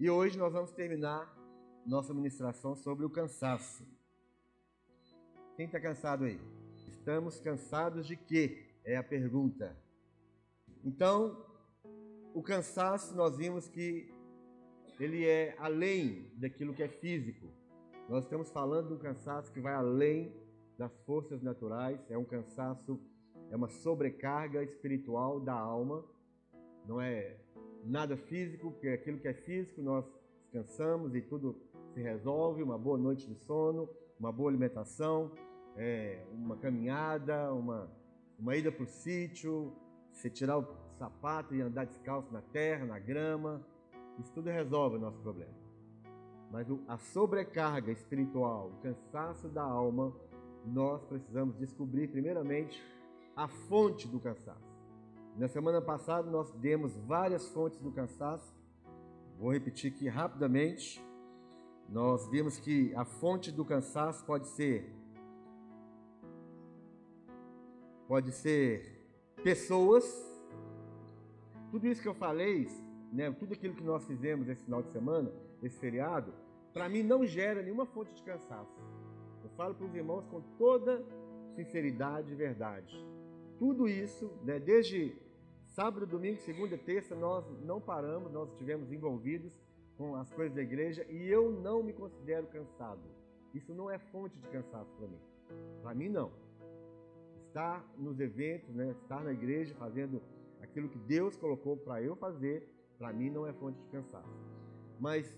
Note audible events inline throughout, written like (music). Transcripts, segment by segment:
E hoje nós vamos terminar nossa ministração sobre o cansaço. Quem está cansado aí? Estamos cansados de quê? É a pergunta. Então, o cansaço, nós vimos que ele é além daquilo que é físico. Nós estamos falando de um cansaço que vai além das forças naturais, é um cansaço, é uma sobrecarga espiritual da alma, não é nada físico, porque aquilo que é físico nós descansamos e tudo se resolve, uma boa noite de sono, uma boa alimentação, é, uma caminhada, uma, uma ida para o sítio, você tirar o sapato e andar descalço na terra, na grama, isso tudo resolve o nosso problema. Mas a sobrecarga espiritual, o cansaço da alma, nós precisamos descobrir primeiramente a fonte do cansaço. Na semana passada nós demos várias fontes do cansaço. Vou repetir aqui rapidamente. Nós vimos que a fonte do cansaço pode ser pode ser pessoas. Tudo isso que eu falei, né, tudo aquilo que nós fizemos esse final de semana, esse feriado, para mim não gera nenhuma fonte de cansaço. Eu falo para os irmãos com toda sinceridade e verdade. Tudo isso, né, desde sábado, domingo, segunda, terça, nós não paramos, nós estivemos envolvidos com as coisas da igreja e eu não me considero cansado. Isso não é fonte de cansaço para mim. Para mim, não. Estar nos eventos, né, estar na igreja fazendo aquilo que Deus colocou para eu fazer, para mim não é fonte de cansaço. Mas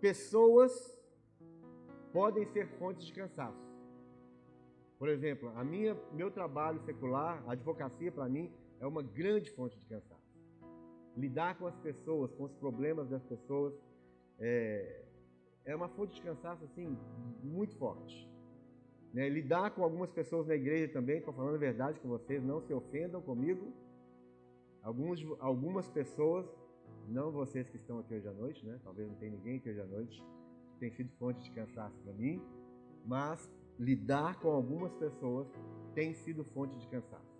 pessoas podem ser fontes de cansaço. Por exemplo, a minha, meu trabalho secular, a advocacia para mim é uma grande fonte de cansaço. Lidar com as pessoas, com os problemas das pessoas, é, é uma fonte de cansaço assim muito forte. Né? Lidar com algumas pessoas na igreja também, estou falando a verdade com vocês, não se ofendam comigo. Alguns, algumas pessoas não vocês que estão aqui hoje à noite, né? Talvez não tenha ninguém aqui hoje à noite tem sido fonte de cansaço para mim, mas lidar com algumas pessoas tem sido fonte de cansaço.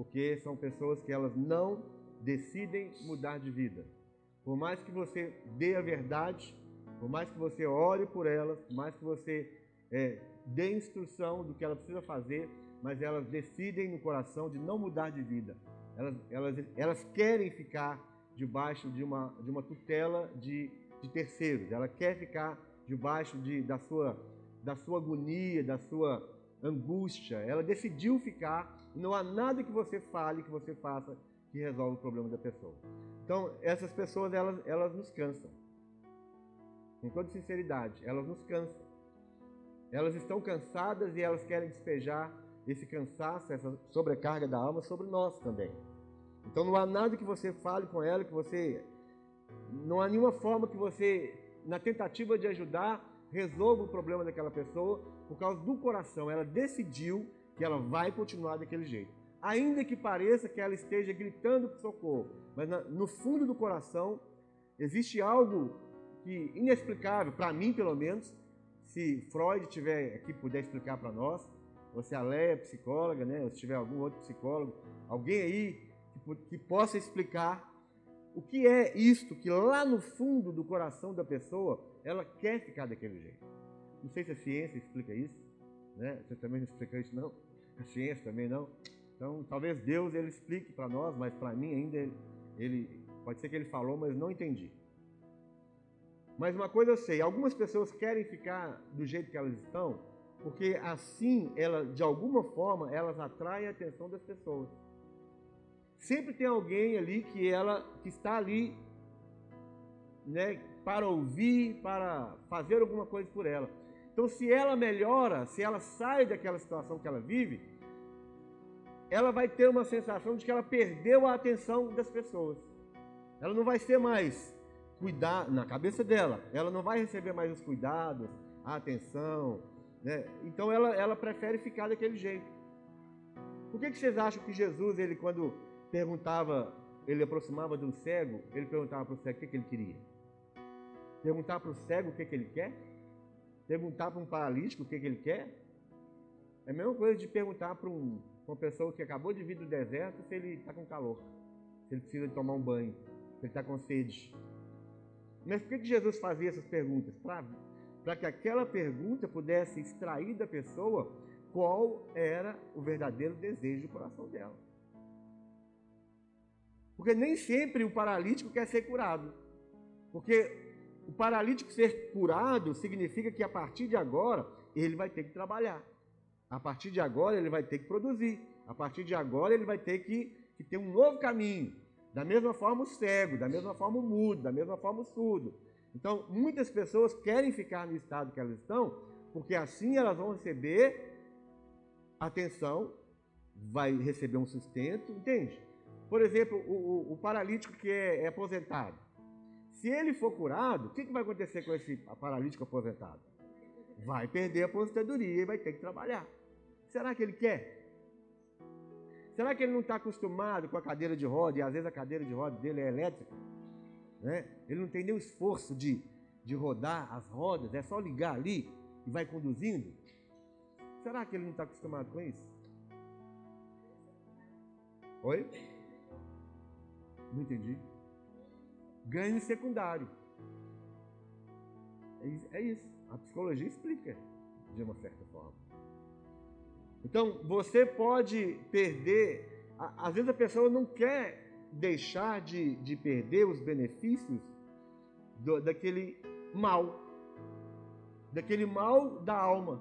Porque são pessoas que elas não decidem mudar de vida. Por mais que você dê a verdade, por mais que você ore por elas, por mais que você é, dê instrução do que ela precisa fazer, mas elas decidem no coração de não mudar de vida. Elas, elas, elas querem ficar debaixo de uma, de uma tutela de, de terceiros. Ela quer ficar debaixo de, da, sua, da sua agonia, da sua angústia. Ela decidiu ficar não há nada que você fale, que você faça, que resolva o problema da pessoa. Então, essas pessoas, elas, elas nos cansam. Com toda sinceridade, elas nos cansam. Elas estão cansadas e elas querem despejar esse cansaço, essa sobrecarga da alma sobre nós também. Então não há nada que você fale com ela, que você. Não há nenhuma forma que você, na tentativa de ajudar, resolva o problema daquela pessoa por causa do coração. Ela decidiu que ela vai continuar daquele jeito. Ainda que pareça que ela esteja gritando por socorro, mas no fundo do coração existe algo que inexplicável, para mim pelo menos, se Freud tiver aqui puder explicar para nós, você a Leia, psicóloga, né? Ou se tiver algum outro psicólogo, alguém aí que possa explicar o que é isto que lá no fundo do coração da pessoa ela quer ficar daquele jeito. Não sei se a ciência explica isso, né? Você também não explica isso não? A ciência também não. Então, talvez Deus ele explique para nós, mas para mim ainda ele, ele, pode ser que ele falou, mas não entendi. Mas uma coisa eu sei, algumas pessoas querem ficar do jeito que elas estão, porque assim ela, de alguma forma, elas atraem a atenção das pessoas. Sempre tem alguém ali que ela que está ali, né, para ouvir, para fazer alguma coisa por ela. Então, se ela melhora, se ela sai daquela situação que ela vive, ela vai ter uma sensação de que ela perdeu a atenção das pessoas. Ela não vai ser mais cuidar na cabeça dela. Ela não vai receber mais os cuidados, a atenção. Né? Então ela, ela prefere ficar daquele jeito. Por que, que vocês acham que Jesus, ele quando perguntava, ele aproximava de um cego, ele perguntava para o cego o que, que ele queria. Perguntar para o cego o que, que ele quer? Perguntar para um paralítico o que, que ele quer? É a mesma coisa de perguntar para um, uma pessoa que acabou de vir do deserto se ele está com calor, se ele precisa de tomar um banho, se ele está com sede. Mas por que Jesus fazia essas perguntas? Para que aquela pergunta pudesse extrair da pessoa qual era o verdadeiro desejo do coração dela. Porque nem sempre o paralítico quer ser curado. Porque o paralítico ser curado significa que a partir de agora ele vai ter que trabalhar. A partir de agora ele vai ter que produzir. A partir de agora ele vai ter que, que ter um novo caminho. Da mesma forma o cego, da mesma forma o mudo, da mesma forma o surdo. Então, muitas pessoas querem ficar no estado que elas estão, porque assim elas vão receber atenção, vai receber um sustento, entende? Por exemplo, o, o, o paralítico que é, é, aposentado. Se ele for curado, o que, que vai acontecer com esse paralítico aposentado? Vai perder a aposentadoria e vai ter que trabalhar. Será que ele quer? Será que ele não está acostumado com a cadeira de roda e às vezes a cadeira de roda dele é elétrica? Né? Ele não tem nem o esforço de, de rodar as rodas, é só ligar ali e vai conduzindo? Será que ele não está acostumado com isso? Oi? Não entendi. Ganho secundário. É isso. A psicologia explica de uma certa forma. Então, você pode perder. Às vezes a pessoa não quer deixar de, de perder os benefícios do, daquele mal, daquele mal da alma.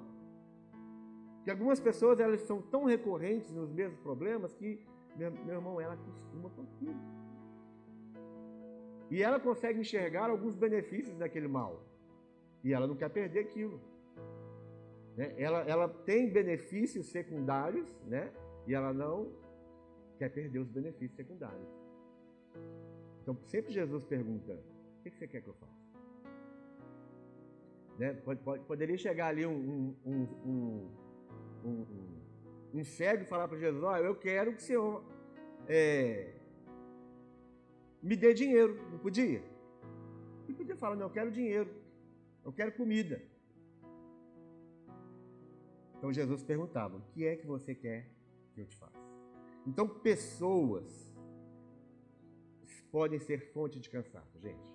Que algumas pessoas elas são tão recorrentes nos mesmos problemas que, meu, meu irmão, ela acostuma com aquilo. E ela consegue enxergar alguns benefícios daquele mal. E ela não quer perder aquilo. Né? Ela, ela tem benefícios secundários, né? E ela não quer perder os benefícios secundários. Então, sempre Jesus pergunta: o que você quer que eu faça? Né? Pode, pode, poderia chegar ali um, um, um, um, um cego e falar para Jesus: Olha, eu quero que o Senhor é, me dê dinheiro. Não podia? E podia falar, não, eu quero dinheiro. Eu quero comida. Então Jesus perguntava: O que é que você quer que eu te faça? Então, pessoas podem ser fonte de cansaço, gente.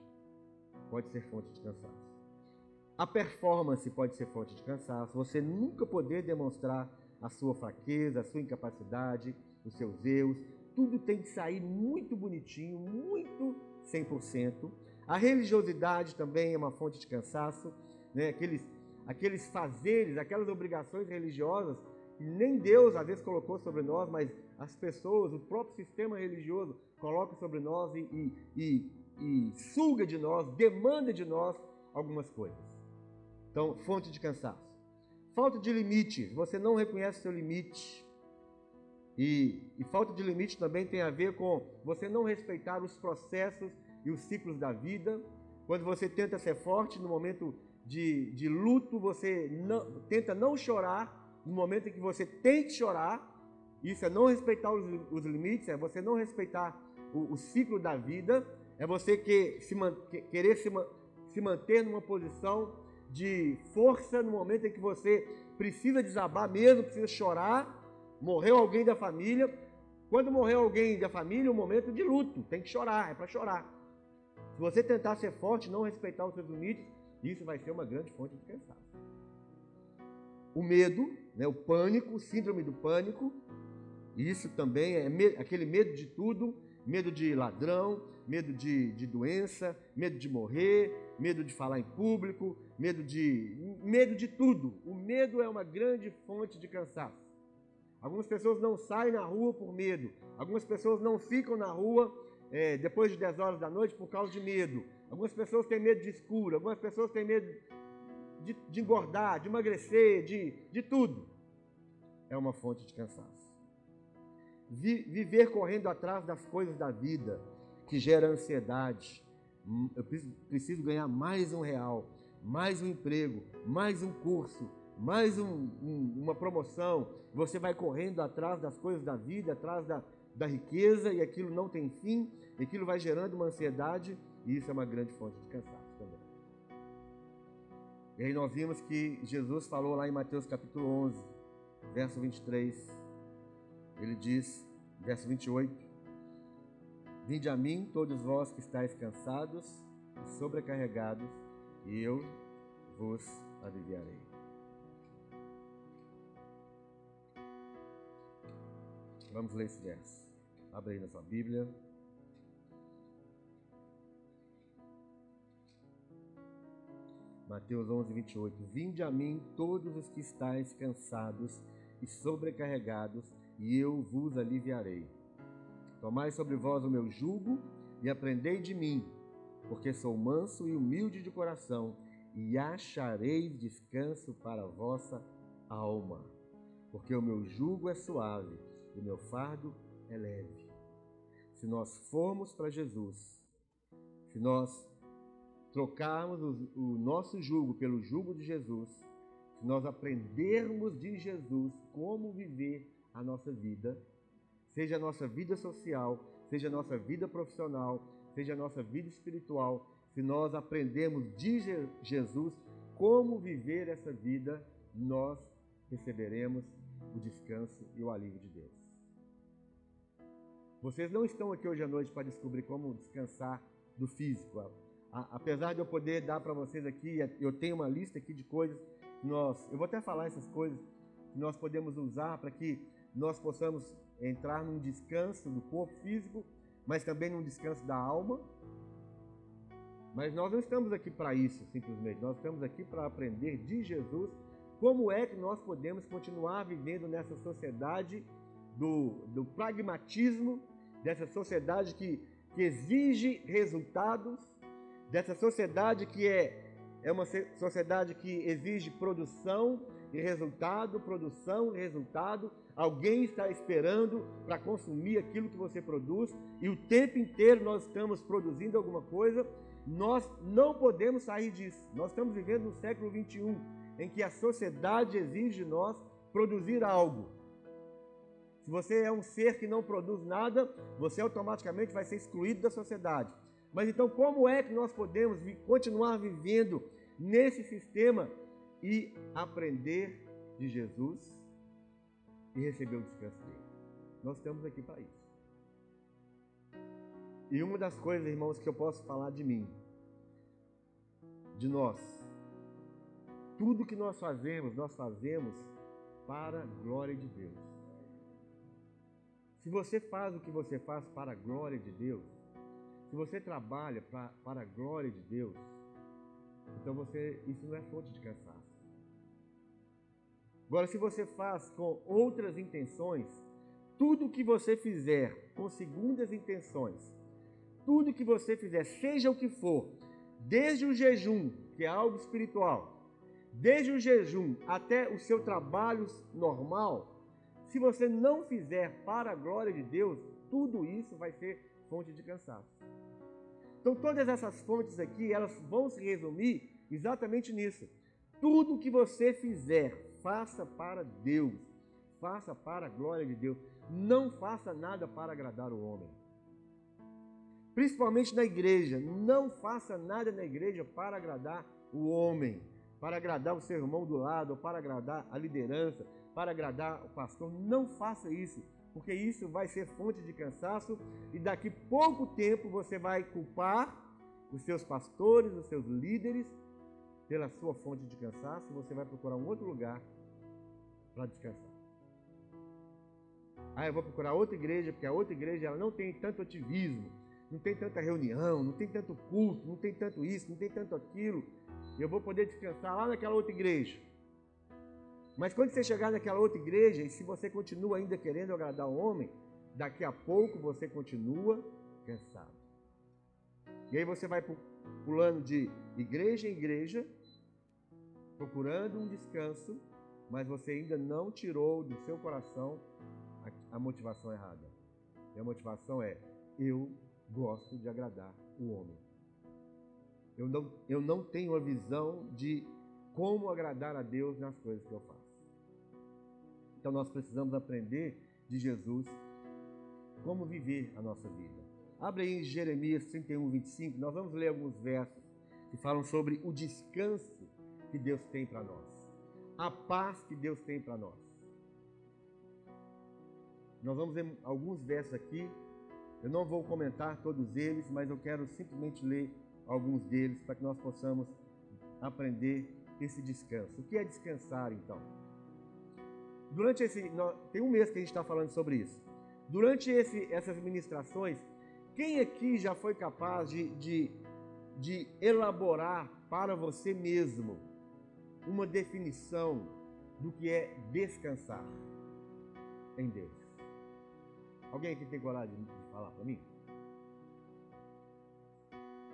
Pode ser fonte de cansaço. A performance pode ser fonte de cansaço. Você nunca poder demonstrar a sua fraqueza, a sua incapacidade, os seus erros, tudo tem que sair muito bonitinho, muito 100%. A religiosidade também é uma fonte de cansaço, né? aqueles, aqueles fazeres, aquelas obrigações religiosas que nem Deus às vezes colocou sobre nós, mas as pessoas, o próprio sistema religioso coloca sobre nós e, e, e, e suga de nós, demanda de nós algumas coisas. Então, fonte de cansaço. Falta de limites, você não reconhece seu limite. E, e, falta de limite também tem a ver com você não respeitar os processos e os ciclos da vida. Quando você tenta ser forte no momento de, de luto, você não, tenta não chorar no momento em que você tem que chorar. Isso é não respeitar os, os limites, é você não respeitar o, o, ciclo da vida, é você que, se, que, querer se, se manter numa posição de força no momento em que você precisa desabar mesmo, precisa chorar Morreu alguém da família. Quando morreu alguém da família, é um momento de luto. Tem que chorar, é para chorar. Se você tentar ser forte, não respeitar os seus limites, isso vai ser uma grande fonte de cansaço. O medo, né, o pânico, síndrome do pânico, isso também é me aquele medo de tudo, medo de ladrão, medo de, de doença, medo de morrer, medo de falar em público, medo de medo de tudo. O medo é uma grande fonte de cansaço. Algumas pessoas não saem na rua por medo. Algumas pessoas não ficam na rua é, depois de 10 horas da noite por causa de medo. Algumas pessoas têm medo de escuro. Algumas pessoas têm medo de, de engordar, de emagrecer, de, de tudo. É uma fonte de cansaço. Vi, viver correndo atrás das coisas da vida que gera ansiedade. Hum, eu preciso ganhar mais um real, mais um emprego, mais um curso, mais um, um, uma promoção, você vai correndo atrás das coisas da vida, atrás da, da riqueza, e aquilo não tem fim, aquilo vai gerando uma ansiedade, e isso é uma grande fonte de cansaço também. E aí nós vimos que Jesus falou lá em Mateus capítulo 11, verso 23, ele diz, verso 28, Vinde a mim, todos vós que estáis cansados e sobrecarregados, e eu vos aliviarei. Vamos ler esse verso. Abre aí na sua Bíblia. Mateus 11, 28. Vinde a mim todos os que estáis cansados e sobrecarregados, e eu vos aliviarei. Tomai sobre vós o meu jugo e aprendei de mim, porque sou manso e humilde de coração, e achareis descanso para a vossa alma. Porque o meu jugo é suave e o meu fardo é leve. Se nós formos para Jesus, se nós trocarmos o, o nosso jugo pelo jugo de Jesus, se nós aprendermos de Jesus como viver a nossa vida, seja a nossa vida social, seja a nossa vida profissional, seja a nossa vida espiritual, se nós aprendermos de Jesus como viver essa vida, nós receberemos o descanso e o alívio de Deus. Vocês não estão aqui hoje à noite para descobrir como descansar do físico. Apesar de eu poder dar para vocês aqui, eu tenho uma lista aqui de coisas nós, eu vou até falar essas coisas que nós podemos usar para que nós possamos entrar num descanso do corpo físico, mas também num descanso da alma. Mas nós não estamos aqui para isso, simplesmente. Nós estamos aqui para aprender de Jesus como é que nós podemos continuar vivendo nessa sociedade do, do pragmatismo, dessa sociedade que, que exige resultados, dessa sociedade que é, é uma sociedade que exige produção e resultado, produção e resultado. Alguém está esperando para consumir aquilo que você produz e o tempo inteiro nós estamos produzindo alguma coisa. Nós não podemos sair disso. Nós estamos vivendo no século 21, em que a sociedade exige de nós produzir algo. Se você é um ser que não produz nada, você automaticamente vai ser excluído da sociedade. Mas então, como é que nós podemos continuar vivendo nesse sistema e aprender de Jesus e receber o descanso dele? Nós estamos aqui para isso. E uma das coisas, irmãos, que eu posso falar de mim, de nós, tudo que nós fazemos, nós fazemos para a glória de Deus. Se você faz o que você faz para a glória de Deus, se você trabalha pra, para a glória de Deus, então você isso não é fonte de cansaço. Agora, se você faz com outras intenções, tudo que você fizer com segundas intenções, tudo que você fizer, seja o que for, desde o jejum, que é algo espiritual, desde o jejum até o seu trabalho normal, se você não fizer para a glória de Deus, tudo isso vai ser fonte de cansaço. Então, todas essas fontes aqui, elas vão se resumir exatamente nisso. Tudo que você fizer, faça para Deus. Faça para a glória de Deus. Não faça nada para agradar o homem. Principalmente na igreja. Não faça nada na igreja para agradar o homem, para agradar o seu irmão do lado, para agradar a liderança, para agradar o pastor. Não faça isso, porque isso vai ser fonte de cansaço e daqui pouco tempo você vai culpar os seus pastores, os seus líderes pela sua fonte de cansaço você vai procurar um outro lugar para descansar. Ah, eu vou procurar outra igreja, porque a outra igreja ela não tem tanto ativismo, não tem tanta reunião, não tem tanto culto, não tem tanto isso, não tem tanto aquilo. Eu vou poder descansar lá naquela outra igreja. Mas quando você chegar naquela outra igreja, e se você continua ainda querendo agradar o homem, daqui a pouco você continua cansado. E aí você vai pulando de igreja em igreja, procurando um descanso, mas você ainda não tirou do seu coração a, motivação errada. E a motivação é: eu gosto de agradar o homem. Eu não, eu não tenho a visão de como agradar a Deus nas coisas que eu faço. Então nós precisamos aprender de Jesus como viver a nossa vida. Abre aí Jeremias 31, 25. Nós vamos ler alguns versos que falam sobre o descanso que Deus tem para nós, a paz que Deus tem para nós. Nós vamos ler alguns versos aqui. Eu não vou comentar todos eles, mas eu quero simplesmente ler alguns deles para que nós possamos aprender esse descanso. O que é descansar então? Durante esse. Tem um mês que a gente está falando sobre isso. Durante esse, essas ministrações, quem aqui já foi capaz de, de, de elaborar para você mesmo uma definição do que é descansar em Deus? Alguém aqui tem coragem de falar para mim?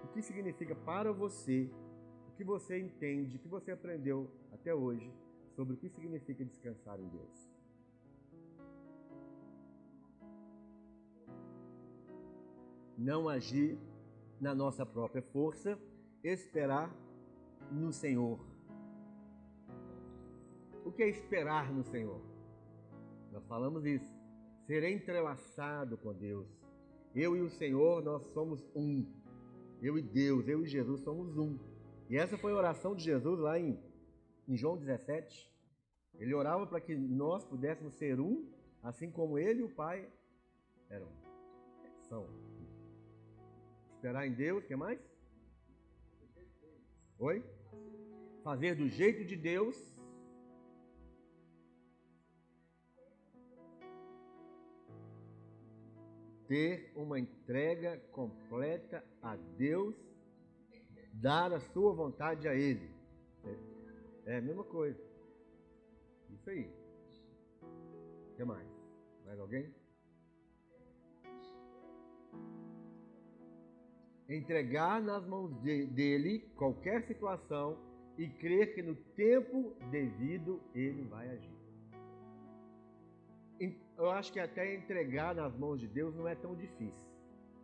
O que significa para você, o que você entende, o que você aprendeu até hoje sobre o que significa descansar em Deus? Não agir na nossa própria força, esperar no Senhor. O que é esperar no Senhor? Nós falamos isso. Ser entrelaçado com Deus. Eu e o Senhor, nós somos um. Eu e Deus, eu e Jesus somos um. E essa foi a oração de Jesus lá em, em João 17. Ele orava para que nós pudéssemos ser um, assim como ele e o Pai eram. São. Esperar em Deus, o que mais? Oi? Fazer do jeito de Deus. Ter uma entrega completa a Deus, dar a sua vontade a Ele. É, a mesma coisa. Isso aí. O que mais? Mais alguém? entregar nas mãos de, dele qualquer situação e crer que no tempo devido ele vai agir. Eu acho que até entregar nas mãos de Deus não é tão difícil.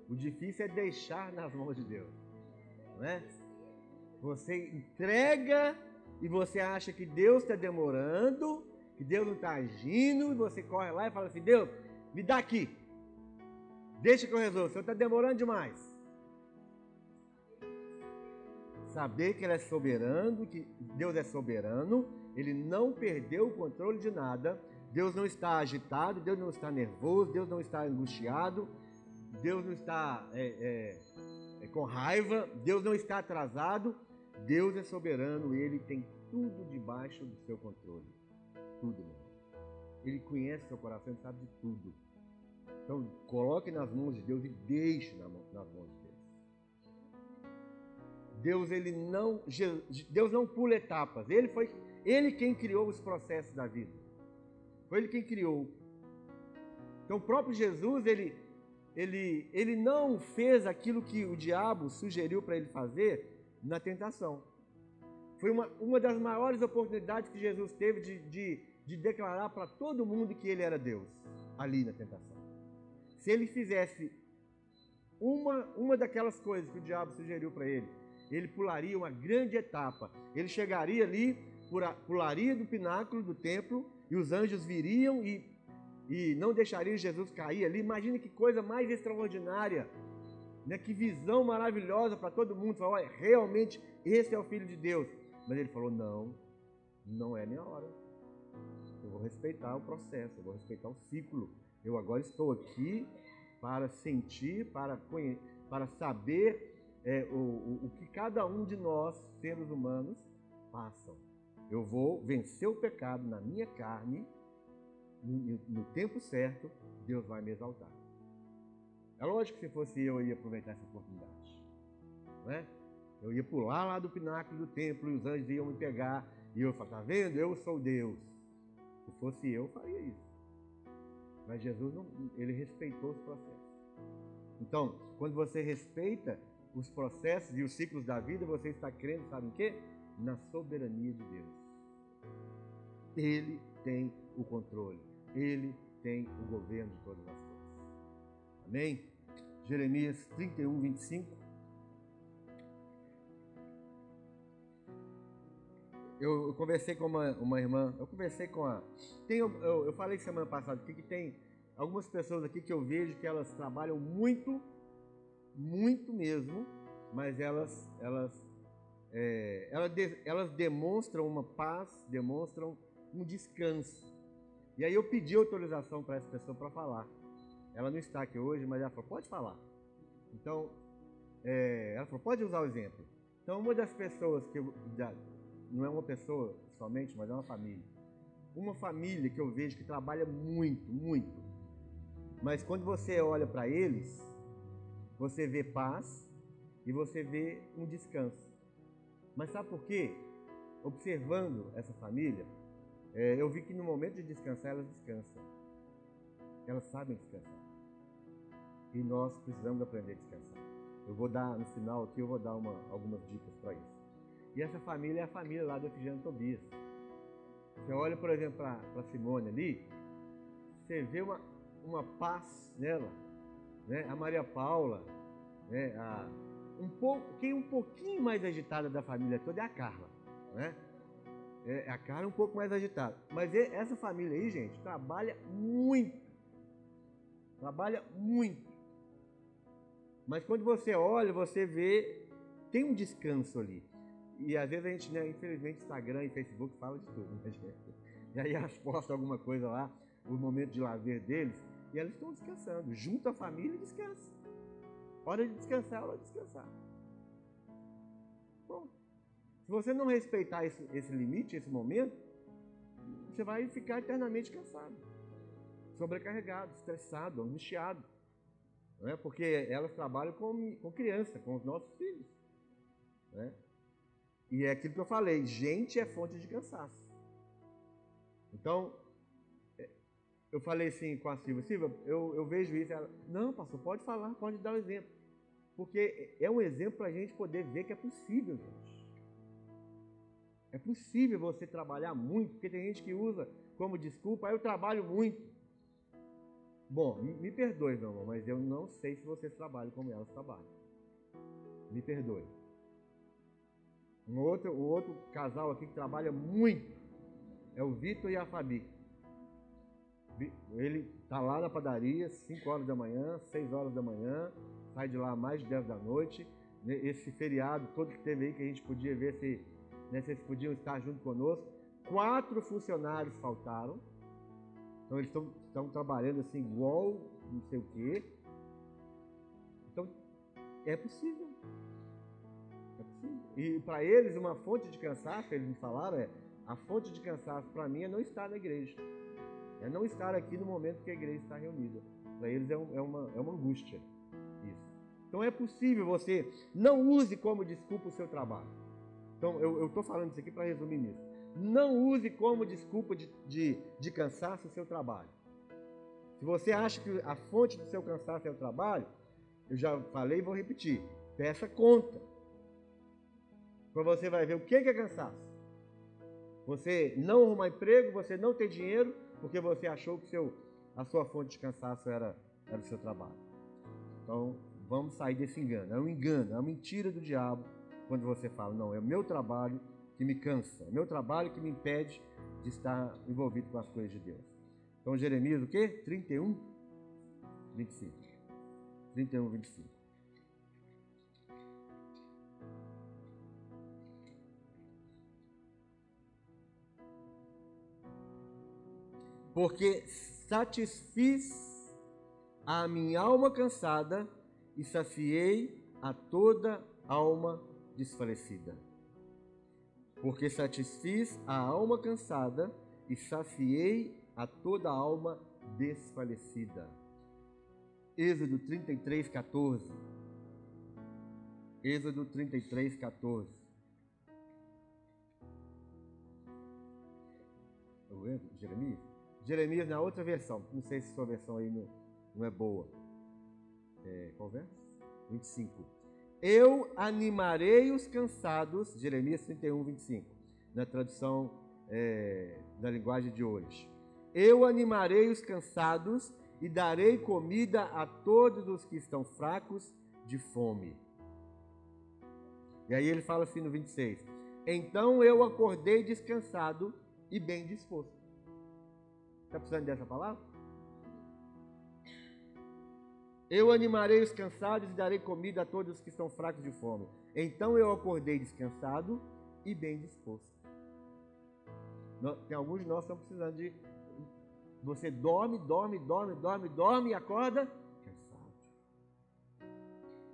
O difícil é deixar nas mãos de Deus. Não é? Você entrega e você acha que Deus está demorando, que Deus não está agindo, e você corre lá e fala assim: Deus, me dá aqui. Deixa que eu resolvo. O Senhor está demorando demais saber que Ele é soberano, que Deus é soberano, Ele não perdeu o controle de nada, Deus não está agitado, Deus não está nervoso, Deus não está angustiado, Deus não está é, é, com raiva, Deus não está atrasado, Deus é soberano, Ele tem tudo debaixo do seu controle. Tudo, mesmo. Ele conhece seu coração, Ele sabe de tudo. Então, coloque nas mãos de Deus e deixe nas mãos de Deus. Deus ele não Deus não pula etapas. Ele foi ele quem criou os processos da vida. Foi ele quem criou. Então o próprio Jesus ele ele ele não fez aquilo que o diabo sugeriu para ele fazer na tentação. Foi uma, uma das maiores oportunidades que Jesus teve de, de, de declarar para todo mundo que ele era Deus, ali na tentação. Se ele fizesse uma, uma daquelas coisas que o diabo sugeriu para ele, ele pularia uma grande etapa. Ele chegaria ali, pularia do pináculo do templo e os anjos viriam e, e não deixariam Jesus cair ali. Imagine que coisa mais extraordinária, né? que visão maravilhosa para todo mundo. Falar, olha, realmente esse é o Filho de Deus. Mas ele falou: não, não é minha hora. Eu vou respeitar o processo, eu vou respeitar o ciclo. Eu agora estou aqui para sentir, para, conhecer, para saber é, o, o, o que cada um de nós, seres humanos, passam. Eu vou vencer o pecado na minha carne, no, no tempo certo, Deus vai me exaltar. É lógico que se fosse eu, eu ia aproveitar essa oportunidade. Não é? Eu ia pular lá do pináculo do templo e os anjos iam me pegar. E eu falar, tá vendo? Eu sou Deus. Se fosse eu, eu faria isso. Mas Jesus, não, ele respeitou os processos. Então, quando você respeita os processos e os ciclos da vida, você está crendo, sabe em quê? Na soberania de Deus. Ele tem o controle, ele tem o governo de todas as. Amém? Jeremias 31, 25. Eu, eu conversei com uma, uma, irmã, eu conversei com a. Tem, eu, eu falei semana passada aqui que tem algumas pessoas aqui que eu vejo que elas trabalham muito muito mesmo, mas elas, elas, é, elas, de, elas demonstram uma paz, demonstram um descanso. E aí eu pedi autorização para essa pessoa para falar. Ela não está aqui hoje, mas ela falou, pode falar. Então, é, ela falou, pode usar o exemplo. Então, uma das pessoas que eu, não é uma pessoa somente, mas é uma família. Uma família que eu vejo que trabalha muito, muito. Mas quando você olha para eles, você vê paz e você vê um descanso. Mas sabe por quê? Observando essa família, é, eu vi que no momento de descansar, elas descansam. Elas sabem descansar. E nós precisamos aprender a descansar. Eu vou dar, no final aqui, eu vou dar uma, algumas dicas para isso. E essa família é a família lá do Efigênio Tobias. Você olha, por exemplo, para Simone ali, você vê uma, uma paz nela. Né? A Maria Paula, né? a, um pouco, quem é um pouquinho mais agitada da família toda é a Carla. Né? É, a Carla é um pouco mais agitada. Mas essa família aí, gente, trabalha muito. Trabalha muito. Mas quando você olha, você vê, tem um descanso ali. E às vezes a gente, né, infelizmente, Instagram e Facebook fala de tudo, né, E aí elas postam alguma coisa lá, o momento de lazer deles, e elas estão descansando. Junta a família e descansa. Hora de descansar, hora de descansar. Bom, se você não respeitar esse, esse limite, esse momento, você vai ficar eternamente cansado, sobrecarregado, estressado, angustiado. Né? Porque elas trabalham com, com criança, com os nossos filhos. Né? E é aquilo que eu falei: gente é fonte de cansaço. Então, é, eu falei assim com a Silvia: Silvia, eu, eu vejo isso. Ela, não, pastor, pode falar, pode dar um exemplo. Porque é um exemplo para a gente poder ver que é possível, gente. É possível você trabalhar muito, porque tem gente que usa como desculpa, ah, eu trabalho muito. Bom, me, perdoe, meu irmão, mas eu não sei se vocês trabalham como elas trabalham. Me perdoe. Um outro, um outro casal aqui que trabalha muito é o Vitor e a Fabi. Ele está lá na padaria, 5 horas da manhã, 6 horas da manhã, sai de lá mais de 10 da noite. Esse feriado todo que teve aí, que a gente podia ver se, né, se eles podiam estar junto conosco. Quatro funcionários faltaram. Então eles estão trabalhando assim, igual não sei o quê. Então é possível. É possível. E para eles, uma fonte de cansaço, eles me falaram, é a fonte de cansaço para mim é não estar na igreja. É não estar aqui no momento que a igreja está reunida. Para eles é, um, é, uma, é uma angústia. Isso. Então é possível você não use como desculpa o seu trabalho. Então eu estou falando isso aqui para resumir nisso. Não use como desculpa de, de, de cansaço o seu trabalho. Se você acha que a fonte do seu cansaço é o trabalho, eu já falei e vou repetir. Peça conta. Para você vai ver o que é cansaço. Você não arrumar emprego, você não ter dinheiro, porque você achou que seu, a sua fonte de cansaço era, era o seu trabalho. Então, vamos sair desse engano. É um engano, é uma mentira do diabo quando você fala, não, é o meu trabalho que me cansa, é meu trabalho que me impede de estar envolvido com as coisas de Deus. Então, Jeremias, o quê? 31, 25. 31, 25. Porque satisfiz a minha alma cansada e saciei a toda alma desfalecida porque satisfiz a alma cansada e saciei a toda a alma desfalecida. Êxodo 33, 14. Êxodo 33, 14. Jeremias? Jeremias na outra versão. Não sei se sua versão aí não, não é boa. É, qual verso? 25. Eu animarei os cansados, Jeremias 31, 25, na tradução é, da linguagem de hoje. Eu animarei os cansados e darei comida a todos os que estão fracos de fome. E aí ele fala assim no 26: Então eu acordei descansado e bem disposto. Está precisando dessa palavra? Eu animarei os cansados e darei comida a todos os que estão fracos de fome. Então eu acordei descansado e bem disposto. Tem alguns de nós que estão precisando de. Você dorme, dorme, dorme, dorme, dorme e acorda cansado.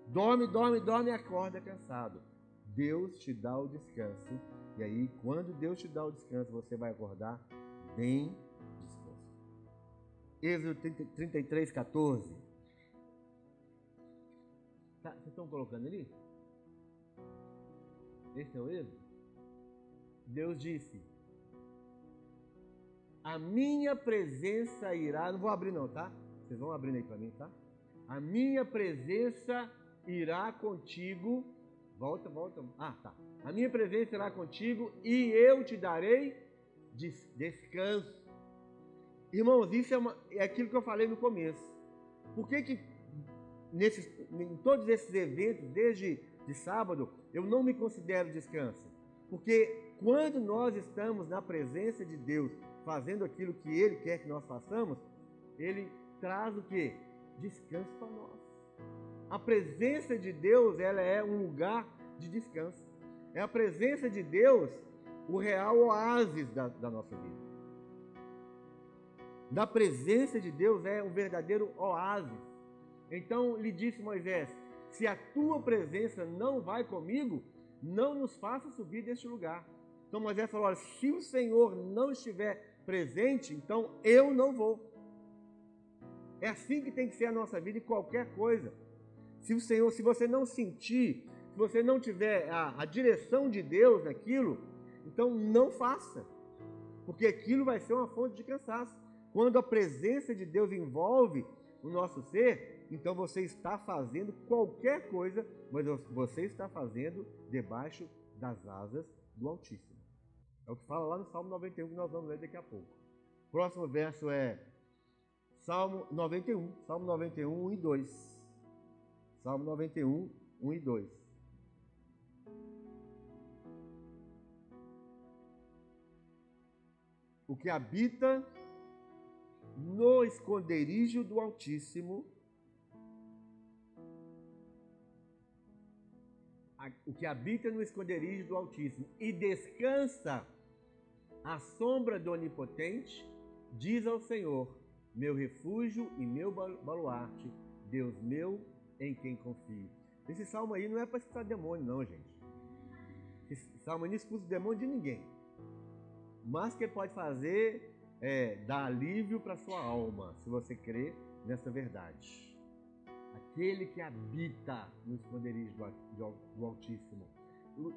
Dorme, dorme, dorme e acorda cansado. Deus te dá o descanso. E aí, quando Deus te dá o descanso, você vai acordar bem disposto. Êxodo 33, 14. Tá, vocês estão colocando ali? Esse é o Êxodo? Deus disse: A minha presença irá. Não vou abrir, não, tá? Vocês vão abrindo aí para mim, tá? A minha presença irá contigo. Volta, volta. Ah, tá. A minha presença irá contigo e eu te darei descanso. Irmãos, isso é, uma, é aquilo que eu falei no começo. Por que, que nesses, em todos esses eventos, desde de sábado, eu não me considero descanso? Porque quando nós estamos na presença de Deus, fazendo aquilo que Ele quer que nós façamos, Ele traz o que? Descanso para nós. A presença de Deus, ela é um lugar de descanso. É a presença de Deus o real oásis da, da nossa vida. Da presença de Deus é um verdadeiro oásis. Então lhe disse Moisés: Se a tua presença não vai comigo, não nos faça subir deste lugar. Então Moisés falou: Olha, se o Senhor não estiver presente, então eu não vou. É assim que tem que ser a nossa vida em qualquer coisa. Se o Senhor, se você não sentir, se você não tiver a, a direção de Deus naquilo, então não faça, porque aquilo vai ser uma fonte de cansaço. Quando a presença de Deus envolve o nosso ser, então você está fazendo qualquer coisa, mas você está fazendo debaixo das asas do Altíssimo. É o que fala lá no Salmo 91 que nós vamos ler daqui a pouco. Próximo verso é Salmo 91, Salmo 91, 1 e 2. Salmo 91, 1 e 2. o que habita no esconderijo do Altíssimo, o que habita no esconderijo do Altíssimo e descansa à sombra do Onipotente, diz ao Senhor: meu refúgio e meu baluarte, Deus meu em quem confio. Esse salmo aí não é para expulsar demônio, não, gente. Esse salmo aí não expulsa demônio de ninguém mas que pode fazer é dar alívio para sua alma, se você crê nessa verdade. Aquele que habita no esconderijo do, Altíssimo.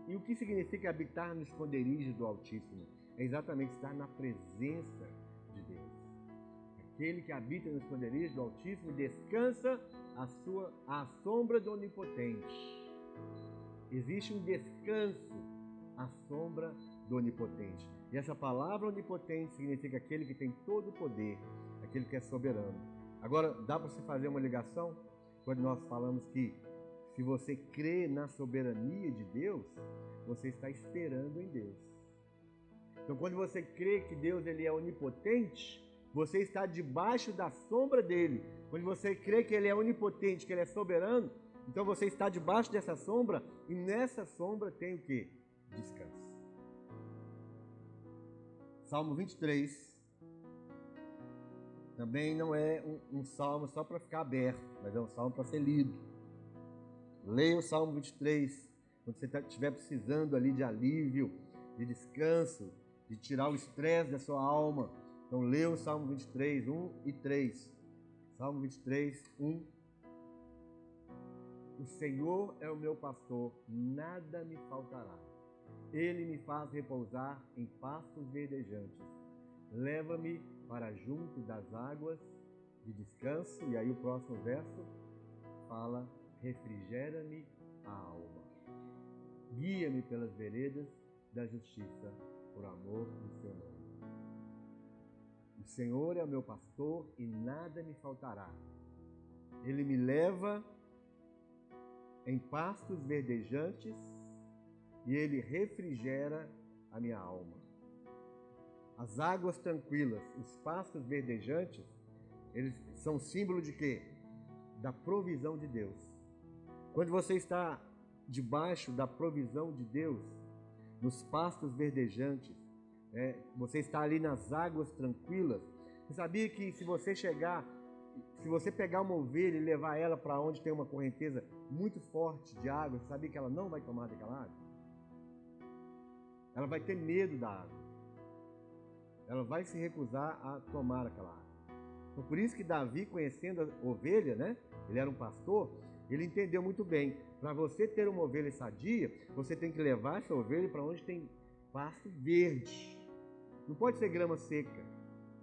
E o que significa habitar no esconderijo do Altíssimo? É exatamente estar na presença de Deus. Aquele que habita no esconderijo do Altíssimo descansa à, sua, à sombra do Onipotente. Existe um descanso à sombra do Onipotente. E essa palavra onipotente significa aquele que tem todo o poder, aquele que é soberano. Agora, dá para você fazer uma ligação quando nós falamos que se você crê na soberania de Deus, você está esperando em Deus. Então, quando você crê que Deus ele é onipotente, você está debaixo da sombra dele. Quando você crê que ele é onipotente, que ele é soberano, então você está debaixo dessa sombra e nessa sombra tem o que? Descanso. Salmo 23 também não é um, um salmo só para ficar aberto, mas é um salmo para ser lido. Leia o Salmo 23 quando você tá, estiver precisando ali de alívio, de descanso, de tirar o estresse da sua alma. Então, leia o Salmo 23, 1 e 3. Salmo 23, 1. O Senhor é o meu pastor, nada me faltará. Ele me faz repousar em pastos verdejantes. Leva-me para junto das águas de descanso. E aí o próximo verso fala: refrigera-me a alma. Guia-me pelas veredas da justiça, por amor do seu nome. O Senhor é o meu pastor e nada me faltará. Ele me leva em pastos verdejantes e ele refrigera a minha alma. As águas tranquilas, os pastos verdejantes, eles são símbolo de quê? Da provisão de Deus. Quando você está debaixo da provisão de Deus, nos pastos verdejantes, é, você está ali nas águas tranquilas. Você sabia que se você chegar se você pegar uma ovelha e levar ela para onde tem uma correnteza muito forte de água, você sabia que ela não vai tomar daquela água? Ela vai ter medo da água. Ela vai se recusar a tomar aquela água. Então, por isso que Davi, conhecendo a ovelha, né? Ele era um pastor, ele entendeu muito bem. Para você ter uma ovelha sadia, você tem que levar essa ovelha para onde tem pasto verde. Não pode ser grama seca.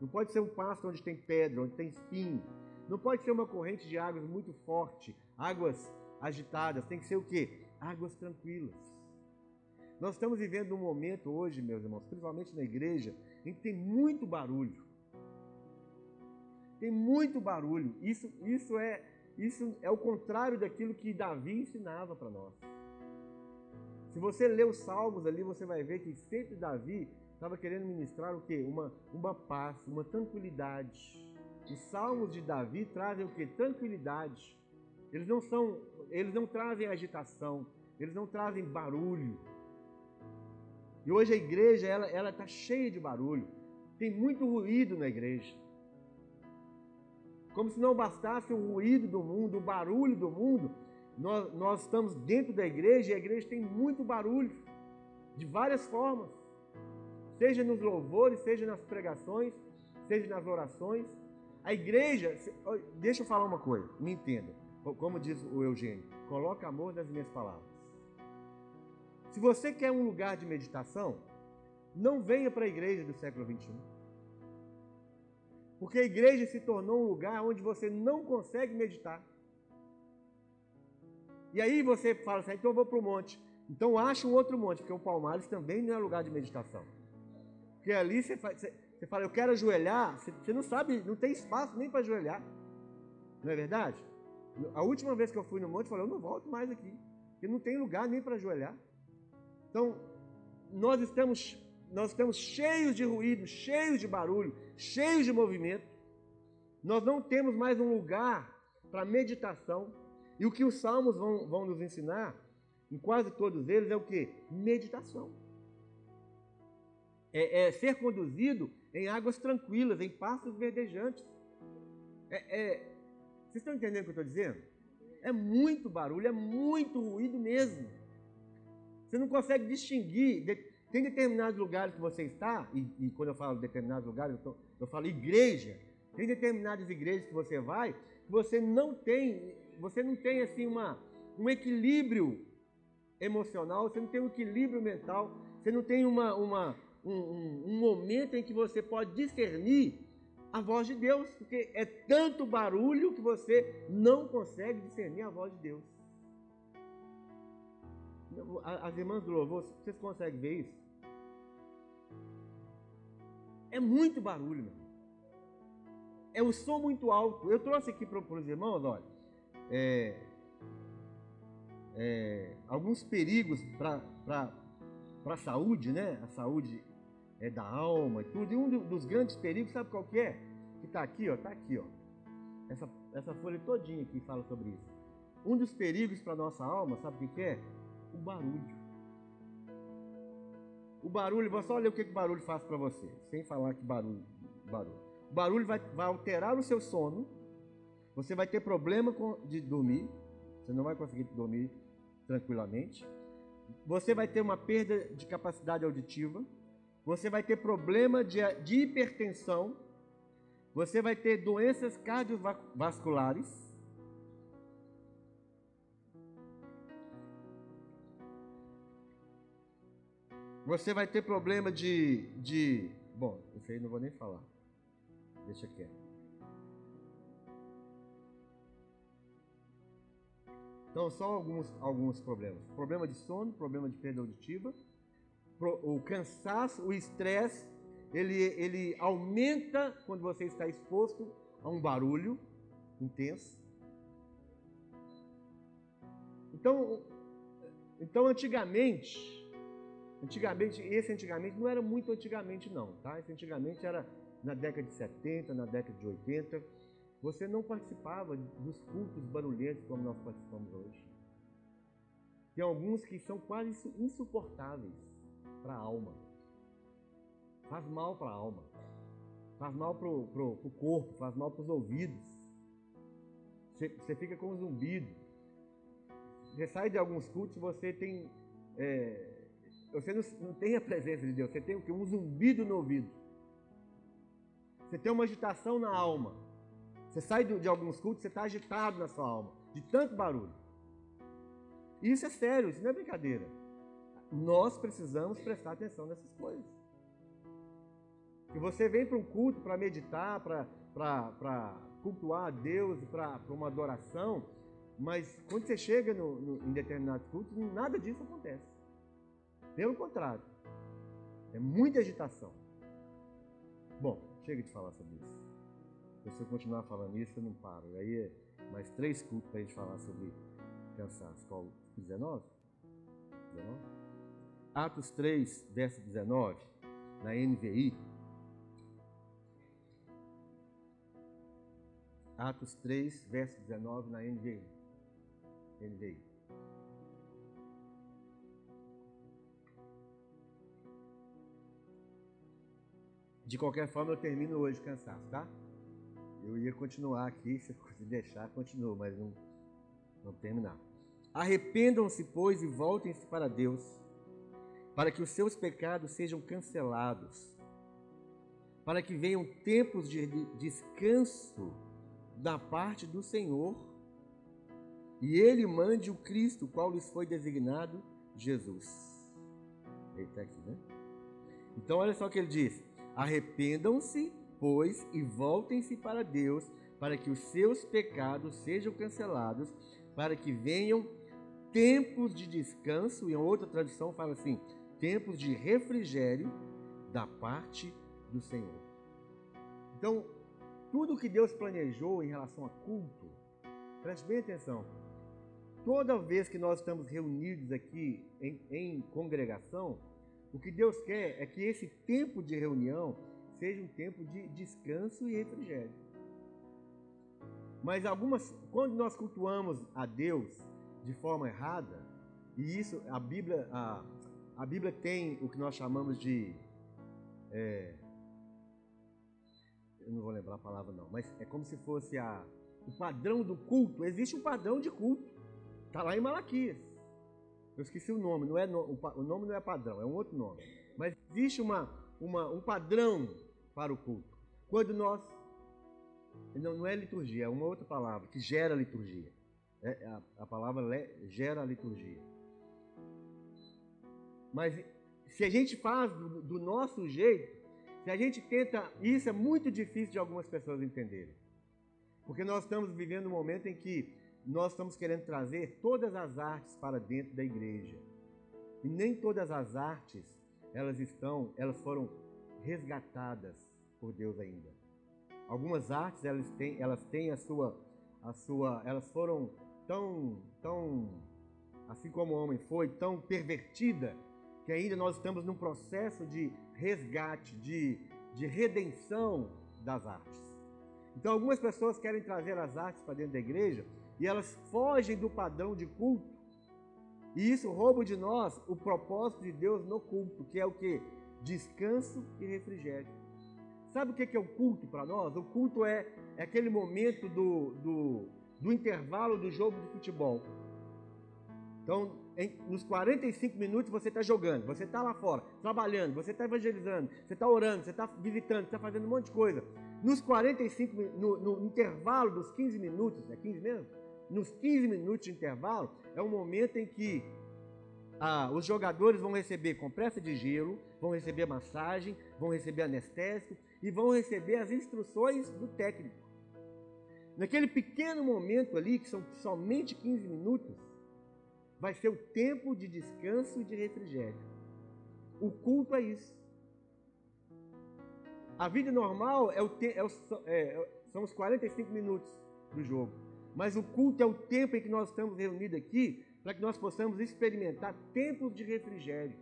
Não pode ser um pasto onde tem pedra, onde tem espinho. Não pode ser uma corrente de águas muito forte, águas agitadas. Tem que ser o quê? Águas tranquilas. Nós estamos vivendo um momento hoje, meus irmãos, principalmente na igreja, em que tem muito barulho. Tem muito barulho. Isso, isso é isso é o contrário daquilo que Davi ensinava para nós. Se você ler os Salmos ali, você vai ver que sempre Davi estava querendo ministrar o quê? Uma, uma paz, uma tranquilidade. Os Salmos de Davi trazem o quê? Tranquilidade. Eles não são, eles não trazem agitação, eles não trazem barulho. E hoje a igreja ela ela está cheia de barulho. Tem muito ruído na igreja. Como se não bastasse o ruído do mundo, o barulho do mundo, nós, nós estamos dentro da igreja e a igreja tem muito barulho, de várias formas. Seja nos louvores, seja nas pregações, seja nas orações. A igreja, deixa eu falar uma coisa, me entenda. Como diz o Eugênio, coloca amor nas minhas palavras. Se você quer um lugar de meditação, não venha para a igreja do século 21. Porque a igreja se tornou um lugar onde você não consegue meditar. E aí você fala assim, então eu vou para o monte. Então acha um outro monte, porque o Palmares também não é lugar de meditação. Porque ali você, faz, você, você fala, eu quero ajoelhar, você, você não sabe, não tem espaço nem para ajoelhar. Não é verdade? A última vez que eu fui no monte, eu falei, eu não volto mais aqui. Porque não tem lugar nem para ajoelhar. Então, nós estamos nós estamos cheios de ruído, cheios de barulho, cheios de movimento. Nós não temos mais um lugar para meditação. E o que os salmos vão, vão nos ensinar, em quase todos eles, é o que? Meditação. É, é, ser conduzido em águas tranquilas, em passos verdejantes. É, é, vocês estão entendendo o que eu estou dizendo? É muito barulho, é muito ruído mesmo. Você não consegue distinguir tem determinados lugares que você está, e, e quando eu falo determinados lugares, eu, tô, eu falo igreja. Tem determinadas igrejas que você vai, que você não tem, você não tem assim uma, um equilíbrio emocional, você não tem um equilíbrio mental, você não tem uma, uma, um, um, um momento em que você pode discernir a voz de Deus, porque é tanto barulho que você não consegue discernir a voz de Deus. As irmãs do louvor, vocês conseguem ver isso? É muito barulho, meu. É o som muito alto. Eu trouxe aqui para os irmãos, olha, é, é, alguns perigos para a saúde, né? A saúde é da alma e tudo. E um dos grandes perigos, sabe qual que é? Que está aqui, ó, está aqui, ó. Essa, essa folha todinha aqui fala sobre isso. Um dos perigos para nossa alma, sabe o que, que é? O barulho. O barulho, você olha o que, que barulho faz para você, sem falar que barulho. barulho. O barulho vai, vai alterar o seu sono, você vai ter problema com, de dormir, você não vai conseguir dormir tranquilamente. Você vai ter uma perda de capacidade auditiva, você vai ter problema de, de hipertensão, você vai ter doenças cardiovasculares, Você vai ter problema de, de. Bom, isso aí não vou nem falar. Deixa quieto. Então, só alguns, alguns problemas: problema de sono, problema de perda auditiva, o cansaço, o estresse, ele, ele aumenta quando você está exposto a um barulho intenso. Então, então antigamente, Antigamente, esse antigamente não era muito antigamente não, tá? Esse antigamente era na década de 70, na década de 80. Você não participava dos cultos barulhentos como nós participamos hoje. Tem alguns que são quase insuportáveis para a alma. Faz mal para a alma. Faz mal para o corpo, faz mal para os ouvidos. você, fica com um zumbido. Você sai de alguns cultos, você tem. É, você não, não, tem a presença de Deus, você tem o quê? Um zumbido no ouvido. Você tem uma agitação na alma. Você sai de, de alguns cultos, você está agitado na sua alma, de tanto barulho. Isso é sério, isso não é brincadeira. Nós precisamos prestar atenção nessas coisas. Que você vem para um culto para meditar, para cultuar a Deus, para uma adoração, mas quando você chega no, no, em determinados cultos, nada disso acontece. Pelo contrário, é muita agitação. Bom, chega de falar sobre isso. Se eu continuar falando isso, eu não paro. Aí é mais três cultos para a gente falar sobre cansaço. Qual? 19? 19? Atos 3, verso 19, na NVI. Atos 3, verso 19, na NVI. NVI. De qualquer forma, eu termino hoje cansado, tá? Eu ia continuar aqui, (laughs) se deixar, continuo, mas não, não terminar. Arrependam-se, pois, e voltem-se para Deus, para que os seus pecados sejam cancelados, para que venham tempos de descanso da parte do Senhor, e Ele mande o Cristo, qual lhes foi designado, Jesus. Ele está aqui, né? Então, olha só o que ele diz: Arrependam-se, pois, e voltem-se para Deus, para que os seus pecados sejam cancelados, para que venham tempos de descanso, e outra tradução fala assim: tempos de refrigério da parte do Senhor. Então, tudo que Deus planejou em relação a culto, preste bem atenção. Toda vez que nós estamos reunidos aqui em, em congregação, o que Deus quer é que esse tempo de reunião seja um tempo de descanso e refrigério. Mas algumas, quando nós cultuamos a Deus de forma errada, e isso a Bíblia, a, a Bíblia tem o que nós chamamos de é, eu não vou lembrar a palavra não, mas é como se fosse a, o padrão do culto. Existe um padrão de culto. Está lá em Malaquias. Eu esqueci o nome, não é o nome não é padrão, é um outro nome. Mas existe uma, uma, um padrão para o culto. Quando nós. Não, não é liturgia, é uma outra palavra que gera liturgia. É, a, a palavra le, gera liturgia. Mas se a gente faz do, do nosso jeito, se a gente tenta, isso é muito difícil de algumas pessoas entenderem. Porque nós estamos vivendo um momento em que nós estamos querendo trazer todas as artes para dentro da igreja. E nem todas as artes, elas estão, elas foram resgatadas por Deus ainda. Algumas artes, elas têm, elas têm a sua a sua, elas foram tão tão assim como o homem foi, tão pervertida que ainda nós estamos num processo de resgate, de, de redenção das artes. Então, algumas pessoas querem trazer as artes para dentro da igreja e elas fogem do padrão de culto. E isso rouba de nós o propósito de Deus no culto, que é o que? Descanso e refrigério. Sabe o que é o culto para nós? O culto é, é aquele momento do, do, do intervalo do jogo de futebol. Então, em, nos 45 minutos você está jogando, você está lá fora, trabalhando, você está evangelizando, você está orando, você está visitando, você está fazendo um monte de coisa. Nos 45, no, no intervalo dos 15 minutos, é 15 mesmo? Nos 15 minutos de intervalo, é o momento em que ah, os jogadores vão receber compressa de gelo, vão receber massagem, vão receber anestésico e vão receber as instruções do técnico. Naquele pequeno momento ali, que são somente 15 minutos, vai ser o tempo de descanso e de refrigério. O culto é isso. A vida normal é o é o, é, são os 45 minutos do jogo. Mas o culto é o tempo em que nós estamos reunidos aqui para que nós possamos experimentar tempos de refrigério.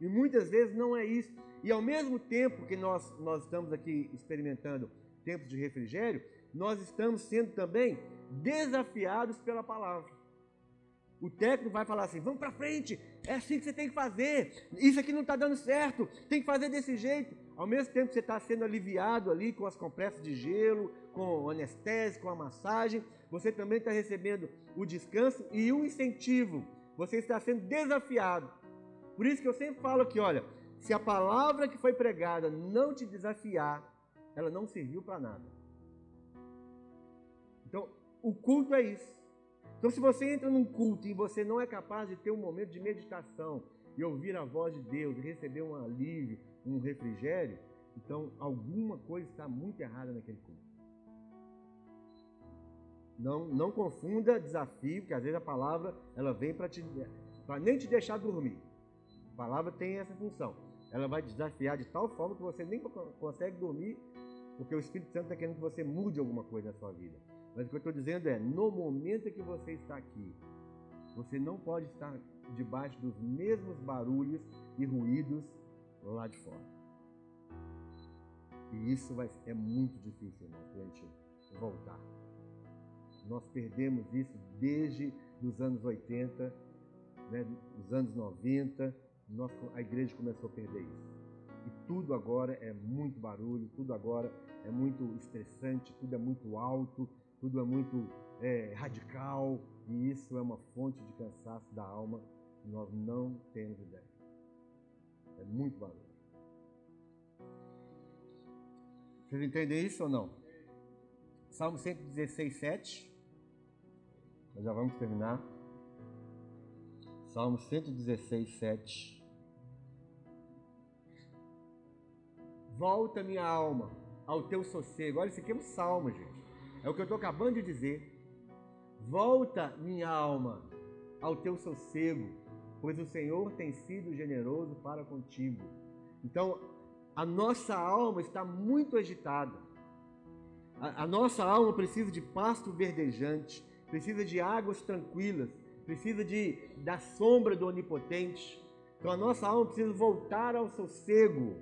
E muitas vezes não é isso. E ao mesmo tempo que nós, nós estamos aqui experimentando tempos de refrigério, nós estamos sendo também desafiados pela palavra. O técnico vai falar assim: vamos para frente, é assim que você tem que fazer. Isso aqui não está dando certo, tem que fazer desse jeito. Ao mesmo tempo que você está sendo aliviado ali com as compressas de gelo, com anestésico, com a massagem, você também está recebendo o descanso e o incentivo. Você está sendo desafiado. Por isso que eu sempre falo aqui, olha, se a palavra que foi pregada não te desafiar, ela não serviu para nada. Então, o culto é isso. Então, se você entra num culto e você não é capaz de ter um momento de meditação e ouvir a voz de Deus, e receber um alívio, um refrigério, então alguma coisa está muito errada naquele culto. Não, não confunda desafio, porque às vezes a palavra ela vem para para nem te deixar dormir. A palavra tem essa função. Ela vai desafiar de tal forma que você nem consegue dormir, porque o Espírito Santo está querendo que você mude alguma coisa na sua vida. Mas o que eu estou dizendo é, no momento que você está aqui, você não pode estar debaixo dos mesmos barulhos e ruídos lá de fora. E isso vai, é muito difícil, irmão, para a gente voltar. Nós perdemos isso desde os anos 80, né, os anos 90, nós, a igreja começou a perder isso. E tudo agora é muito barulho, tudo agora é muito estressante, tudo é muito alto, tudo é muito é, radical, e isso é uma fonte de cansaço da alma que nós não temos ideia. É muito barulho. Vocês entendem isso ou não? Salmo 116, 7. Nós já vamos terminar. Salmo 116, 7. Volta minha alma ao teu sossego. Olha, isso aqui é um salmo, gente. É o que eu estou acabando de dizer. Volta minha alma ao teu sossego, pois o Senhor tem sido generoso para contigo. Então, a nossa alma está muito agitada. A, a nossa alma precisa de pasto verdejante, precisa de águas tranquilas, precisa de, da sombra do Onipotente. Então a nossa alma precisa voltar ao sossego.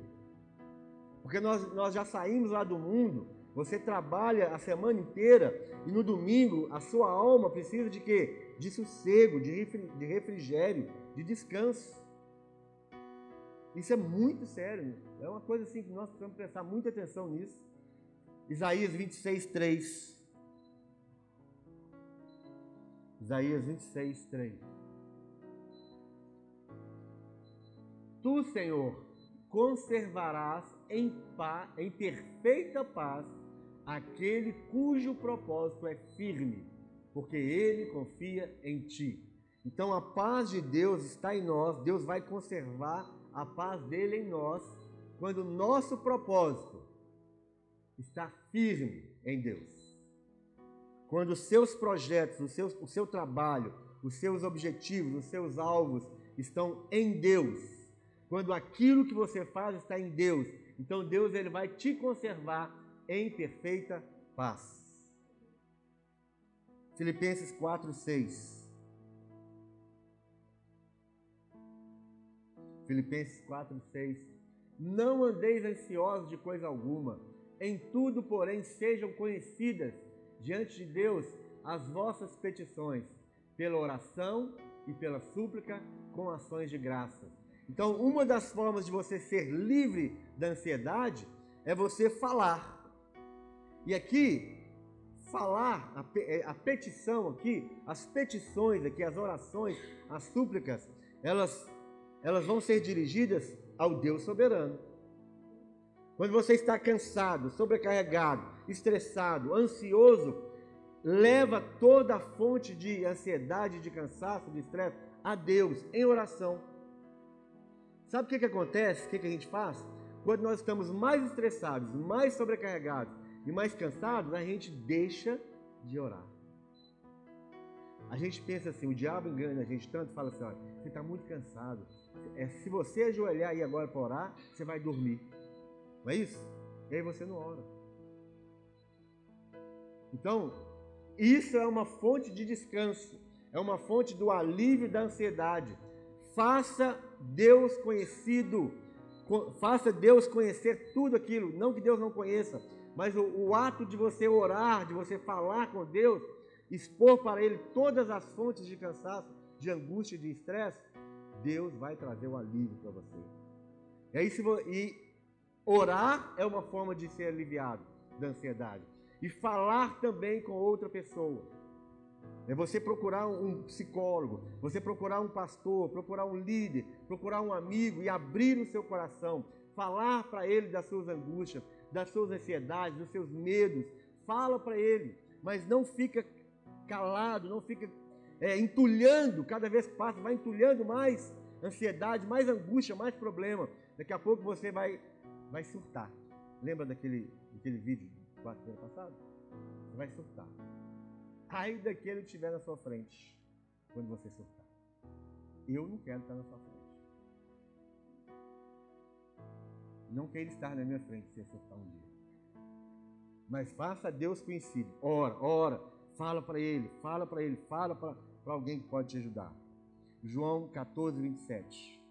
Porque nós, nós já saímos lá do mundo, você trabalha a semana inteira e no domingo a sua alma precisa de quê? De sossego, de refrigério, de descanso. Isso é muito sério. É uma coisa assim que nós precisamos prestar muita atenção nisso. Isaías 26, 3. Isaías 26, 3. Tu, Senhor, conservarás em, paz, em perfeita paz aquele cujo propósito é firme, porque ele confia em ti. Então a paz de Deus está em nós, Deus vai conservar a paz dele em nós, quando o nosso propósito está firme em Deus. Quando os seus projetos, o seu, o seu trabalho, os seus objetivos, os seus alvos estão em Deus. Quando aquilo que você faz está em Deus, então Deus ele vai te conservar em perfeita paz. Filipenses 4, 6. Filipenses 4, 6. Não andeis ansiosos de coisa alguma, em tudo, porém, sejam conhecidas diante de Deus as vossas petições, pela oração e pela súplica, com ações de graça. Então, uma das formas de você ser livre da ansiedade é você falar. E aqui, falar, a, é, a petição aqui, as petições aqui, as orações, as súplicas, elas elas vão ser dirigidas ao Deus soberano. Quando você está cansado, sobrecarregado, estressado, ansioso, leva toda a fonte de ansiedade, de cansaço, de estresse a Deus em oração. Sabe o que, que acontece? O que, que a gente faz? Quando nós estamos mais estressados, mais sobrecarregados e mais cansados, a gente deixa de orar. A gente pensa assim, o diabo engana a gente tanto, fala assim, olha, você está muito cansado, é, se você ajoelhar aí agora para orar, você vai dormir. Não é isso? E aí você não ora. Então, isso é uma fonte de descanso, é uma fonte do alívio da ansiedade. Faça Deus conhecido, faça Deus conhecer tudo aquilo, não que Deus não conheça, mas o, o ato de você orar, de você falar com Deus, expor para Ele todas as fontes de cansaço, de angústia de estresse, Deus vai trazer o alívio para você. E, aí, se, e orar é uma forma de ser aliviado da ansiedade. e falar também com outra pessoa. É você procurar um psicólogo, você procurar um pastor, procurar um líder, procurar um amigo e abrir o seu coração, falar para ele das suas angústias, das suas ansiedades, dos seus medos. Fala para ele, mas não fica calado, não fica é, entulhando, cada vez que passa, vai entulhando mais ansiedade, mais angústia, mais problema. Daqui a pouco você vai, vai surtar. Lembra daquele, daquele vídeo do quarto-feira passado? Você vai surtar. Ai daquele que estiver na sua frente quando você surtar. Eu não quero estar na sua frente. Não quero estar na minha frente se surtar um dia. Mas faça Deus conhecido. Ora, ora, fala para Ele, fala para Ele, fala para alguém que pode te ajudar. João 14, 27.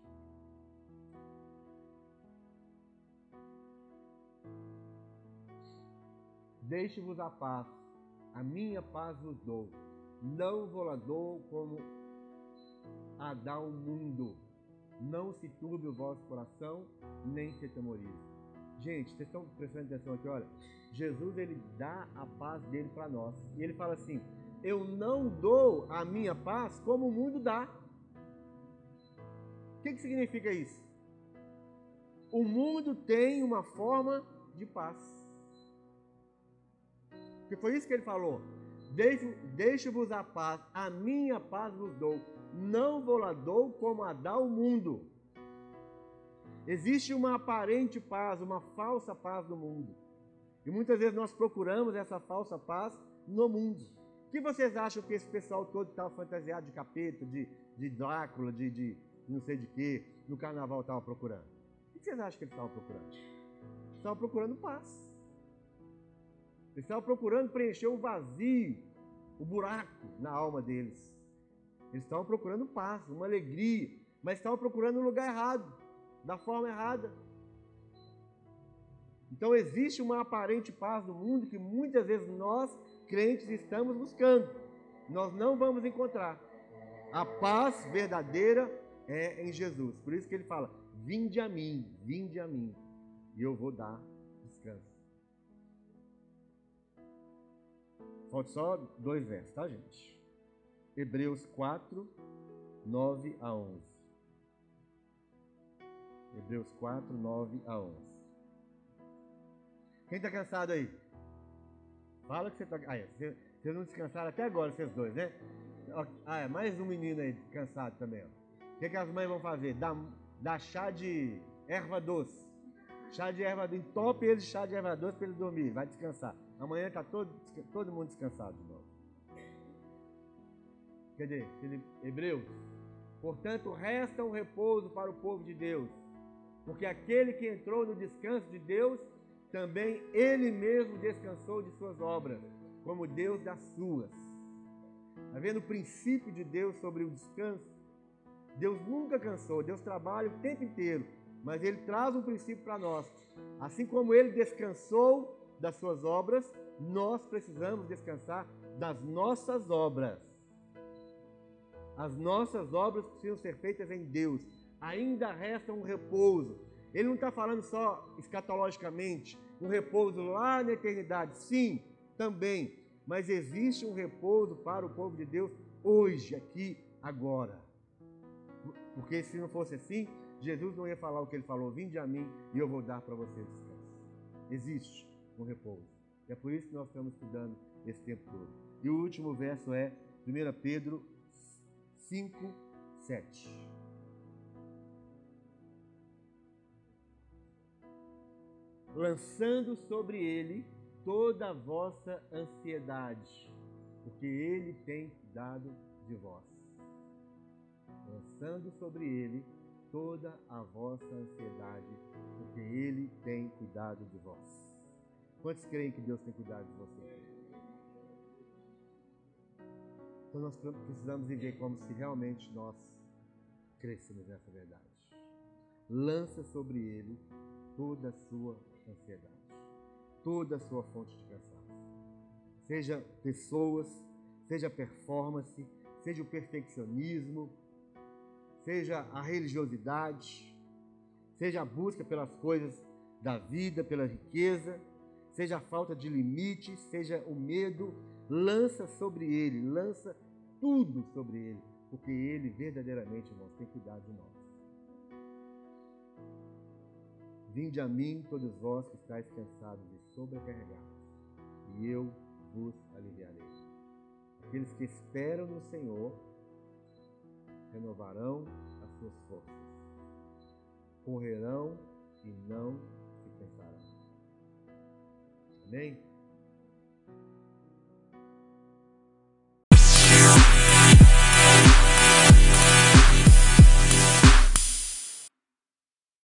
Deixe-vos a paz, a minha paz vos dou. Não vou lá dou como a dar o mundo. Não se turbe o vosso coração, nem se atemorize. Gente, vocês estão prestando atenção aqui, olha. Jesus ele dá a paz dele para nós. E ele fala assim: Eu não dou a minha paz como o mundo dá. O que, que significa isso? O mundo tem uma forma de paz. Que foi isso que ele falou. Deixe-vos a paz, a minha paz vos dou. Não vou lá dou como a dá o mundo. Existe uma aparente paz, uma falsa paz no mundo. E muitas vezes nós procuramos essa falsa paz no mundo. O que vocês acham que esse pessoal todo estava fantasiado de capeta, de, de Drácula, de, de não sei de quê, no carnaval estava procurando? O que vocês acham que eles estavam procurando? Eles estavam procurando paz. Eles estavam procurando preencher o vazio, o buraco na alma deles. Eles estavam procurando paz, uma alegria, mas estavam procurando no lugar errado, da forma errada. Então existe uma aparente paz no mundo que muitas vezes nós, crentes, estamos buscando. Nós não vamos encontrar. A paz verdadeira é em Jesus. Por isso que ele fala: Vinde a mim, vinde a mim, e eu vou dar Falta só dois versos, tá, gente? Hebreus 4, 9 a 11. Hebreus 4, 9 a 11. Quem está cansado aí? Fala que você está. Ah, vocês não descansaram até agora, vocês dois, né? Ah, é, mais um menino aí cansado também. O que, que as mães vão fazer? Dá, dá chá de erva doce. Chá de erva doce. Entope ele de chá de erva doce para ele dormir. Vai descansar. Amanhã está todo, todo mundo descansado de novo. Cadê? Hebreus. Portanto, resta um repouso para o povo de Deus. Porque aquele que entrou no descanso de Deus também ele mesmo descansou de suas obras, como Deus das suas. Está vendo o princípio de Deus sobre o descanso? Deus nunca cansou, Deus trabalha o tempo inteiro, mas Ele traz um princípio para nós. Assim como Ele descansou das suas obras, nós precisamos descansar das nossas obras. As nossas obras precisam ser feitas em Deus. Ainda resta um repouso. Ele não está falando só escatologicamente, um repouso lá na eternidade. Sim, também. Mas existe um repouso para o povo de Deus hoje, aqui, agora. Porque se não fosse assim, Jesus não ia falar o que ele falou: Vinde a mim e eu vou dar para vocês descanso. Existe um repouso. E é por isso que nós estamos estudando esse tempo todo. E o último verso é 1 Pedro 5, 7. lançando sobre ele toda a vossa ansiedade, porque ele tem cuidado de vós. Lançando sobre ele toda a vossa ansiedade, porque ele tem cuidado de vós. Quantos creem que Deus tem cuidado de você? Então nós precisamos viver como se realmente nós crescemos nessa verdade. Lança sobre ele toda a sua ansiedade, toda a sua fonte de cansaço. Seja pessoas, seja performance, seja o perfeccionismo, seja a religiosidade, seja a busca pelas coisas da vida, pela riqueza, seja a falta de limite, seja o medo, lança sobre ele, lança tudo sobre ele, porque ele verdadeiramente, irmãos, tem cuidado de nós. Vinde a mim, todos vós que estáis cansados e sobrecarregados, e eu vos aliviarei. Aqueles que esperam no Senhor renovarão as suas forças, correrão e não. Amém?